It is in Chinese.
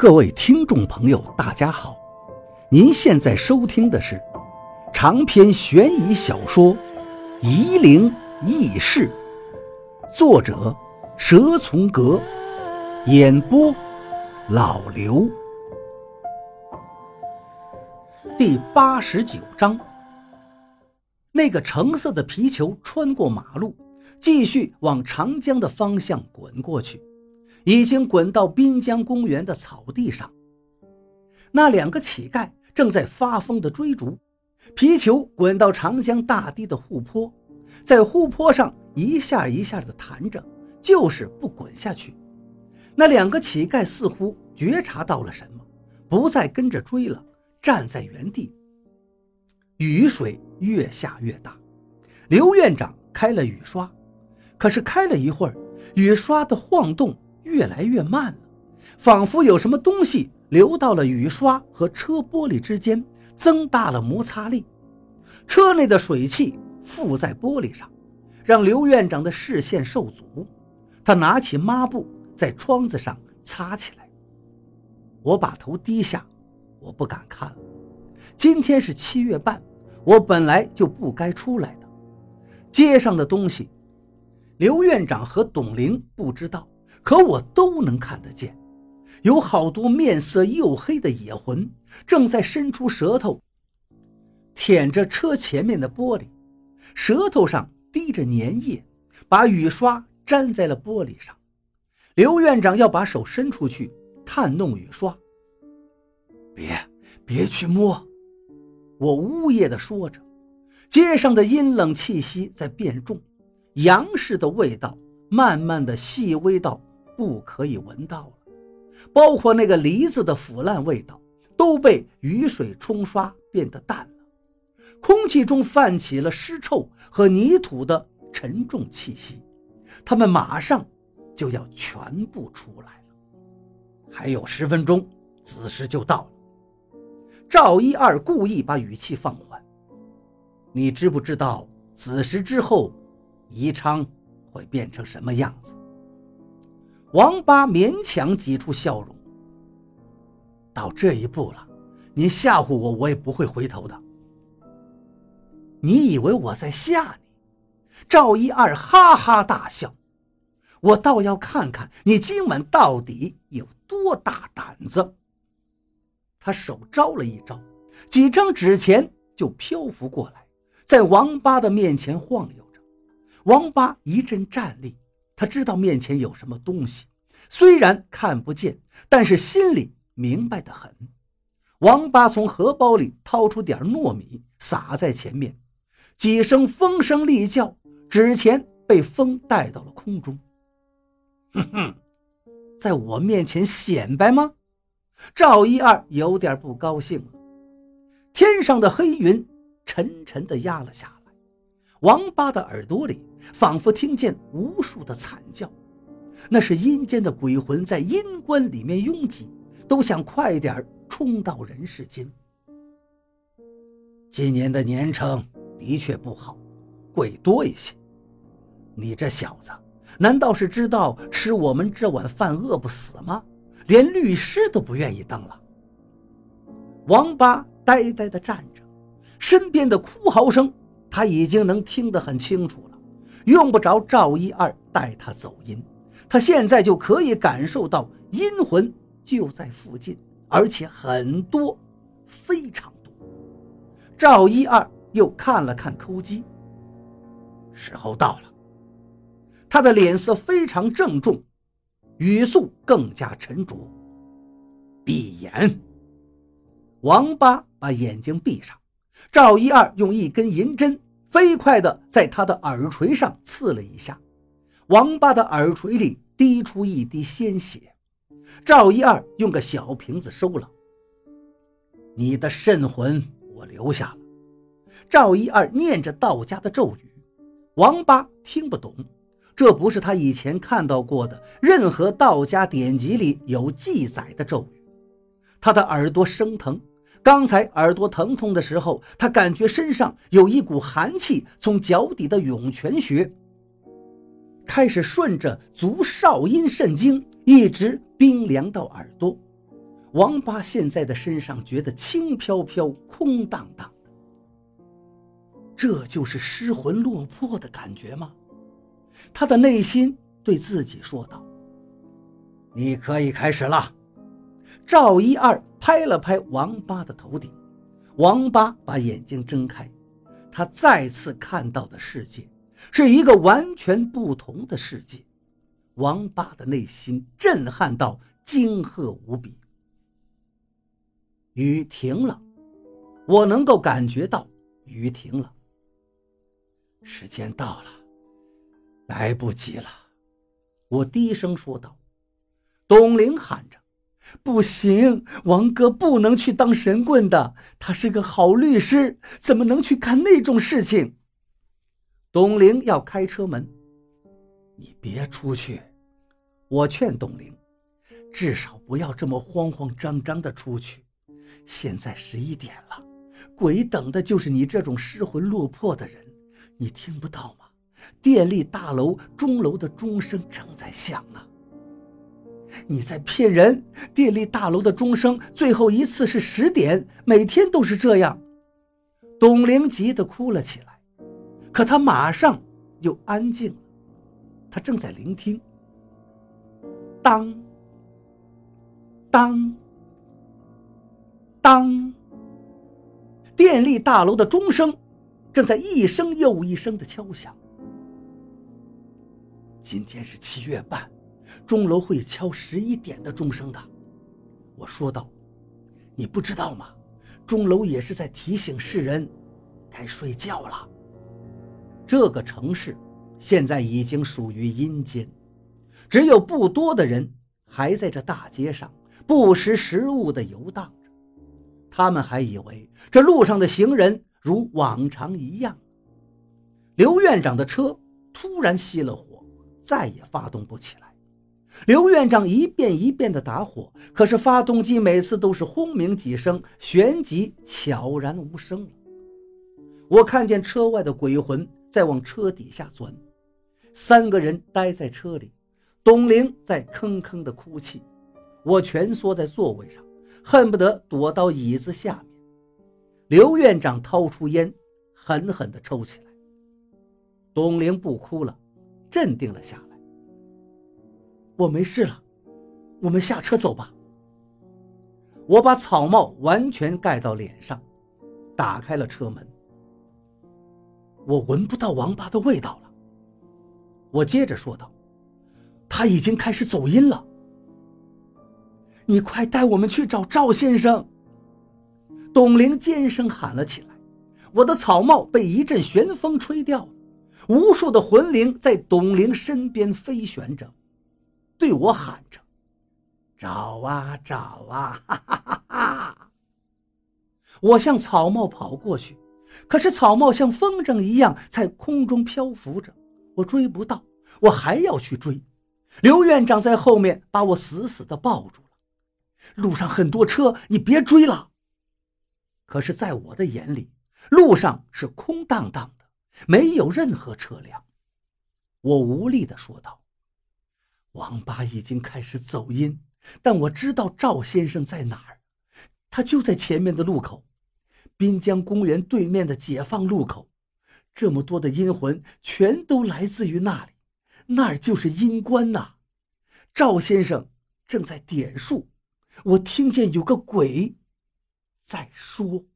各位听众朋友，大家好！您现在收听的是长篇悬疑小说《夷陵轶事》，作者蛇从阁，演播老刘。第八十九章，那个橙色的皮球穿过马路，继续往长江的方向滚过去。已经滚到滨江公园的草地上。那两个乞丐正在发疯地追逐，皮球滚到长江大堤的护坡，在护坡上一下一下地弹着，就是不滚下去。那两个乞丐似乎觉察到了什么，不再跟着追了，站在原地。雨水越下越大，刘院长开了雨刷，可是开了一会儿，雨刷的晃动。越来越慢了，仿佛有什么东西流到了雨刷和车玻璃之间，增大了摩擦力。车内的水汽附在玻璃上，让刘院长的视线受阻。他拿起抹布在窗子上擦起来。我把头低下，我不敢看了。今天是七月半，我本来就不该出来的。街上的东西，刘院长和董玲不知道。可我都能看得见，有好多面色黝黑的野魂正在伸出舌头舔着车前面的玻璃，舌头上滴着粘液，把雨刷粘在了玻璃上。刘院长要把手伸出去探弄雨刷，别别去摸！我呜咽地说着。街上的阴冷气息在变重，洋式的味道慢慢的细微到。不可以闻到了，包括那个梨子的腐烂味道，都被雨水冲刷变得淡了。空气中泛起了尸臭和泥土的沉重气息，他们马上就要全部出来了。还有十分钟，子时就到了。赵一二故意把语气放缓：“你知不知道子时之后，宜昌会变成什么样子？”王八勉强挤出笑容。到这一步了，你吓唬我，我也不会回头的。你以为我在吓你？赵一二哈哈大笑。我倒要看看你今晚到底有多大胆子。他手招了一招，几张纸钱就漂浮过来，在王八的面前晃悠。王八一阵战栗。他知道面前有什么东西，虽然看不见，但是心里明白的很。王八从荷包里掏出点糯米，撒在前面，几声风声厉叫，纸钱被风带到了空中。哼哼，在我面前显摆吗？赵一二有点不高兴了。天上的黑云沉沉地压了下来，王八的耳朵里。仿佛听见无数的惨叫，那是阴间的鬼魂在阴关里面拥挤，都想快点冲到人世间。今年的年成的确不好，鬼多一些。你这小子，难道是知道吃我们这碗饭饿不死吗？连律师都不愿意当了。王八呆呆地站着，身边的哭嚎声他已经能听得很清楚了。用不着赵一二带他走音，他现在就可以感受到阴魂就在附近，而且很多，非常多。赵一二又看了看抠机，时候到了。他的脸色非常郑重，语速更加沉着。闭眼。王八把眼睛闭上，赵一二用一根银针。飞快地在他的耳垂上刺了一下，王八的耳垂里滴出一滴鲜血。赵一二用个小瓶子收了。你的肾魂我留下了。赵一二念着道家的咒语，王八听不懂，这不是他以前看到过的任何道家典籍里有记载的咒语。他的耳朵生疼。刚才耳朵疼痛的时候，他感觉身上有一股寒气从脚底的涌泉穴开始顺着足少阴肾经，一直冰凉到耳朵。王八现在的身上觉得轻飘飘、空荡荡，这就是失魂落魄的感觉吗？他的内心对自己说道：“你可以开始了。”赵一二拍了拍王八的头顶，王八把眼睛睁开，他再次看到的世界是一个完全不同的世界。王八的内心震撼到惊愕无比。雨停了，我能够感觉到雨停了。时间到了，来不及了，我低声说道。董玲喊着：“不行，王哥不能去当神棍的，他是个好律师，怎么能去干那种事情？”董玲要开车门，你别出去，我劝董玲，至少不要这么慌慌张张的出去。现在十一点了，鬼等的就是你这种失魂落魄的人，你听不到吗？电力大楼钟楼的钟声正在响呢。你在骗人！电力大楼的钟声最后一次是十点，每天都是这样。董玲急得哭了起来，可她马上又安静了，她正在聆听。当，当。当电力大楼的钟声正在一声又一声的敲响。今天是七月半，钟楼会敲十一点的钟声的。我说道：“你不知道吗？钟楼也是在提醒世人，该睡觉了。”这个城市现在已经属于阴间，只有不多的人还在这大街上不识时务的游荡着。他们还以为这路上的行人如往常一样。刘院长的车突然熄了火，再也发动不起来。刘院长一遍一遍地打火，可是发动机每次都是轰鸣几声，旋即悄然无声了。我看见车外的鬼魂在往车底下钻，三个人待在车里，董玲在吭吭地哭泣，我蜷缩在座位上。恨不得躲到椅子下面。刘院长掏出烟，狠狠地抽起来。董玲不哭了，镇定了下来。我没事了，我们下车走吧。我把草帽完全盖到脸上，打开了车门。我闻不到王八的味道了。我接着说道：“他已经开始走音了。”你快带我们去找赵先生！董玲尖声喊了起来。我的草帽被一阵旋风吹掉了，无数的魂灵在董玲身边飞旋着，对我喊着：“找啊找啊！”哈哈哈哈我向草帽跑过去，可是草帽像风筝一样在空中漂浮着，我追不到，我还要去追。刘院长在后面把我死死地抱住了。路上很多车，你别追了。可是，在我的眼里，路上是空荡荡的，没有任何车辆。我无力地说道：“王八已经开始走音，但我知道赵先生在哪儿，他就在前面的路口，滨江公园对面的解放路口。这么多的阴魂，全都来自于那里，那儿就是阴关呐。赵先生正在点数。”我听见有个鬼在说。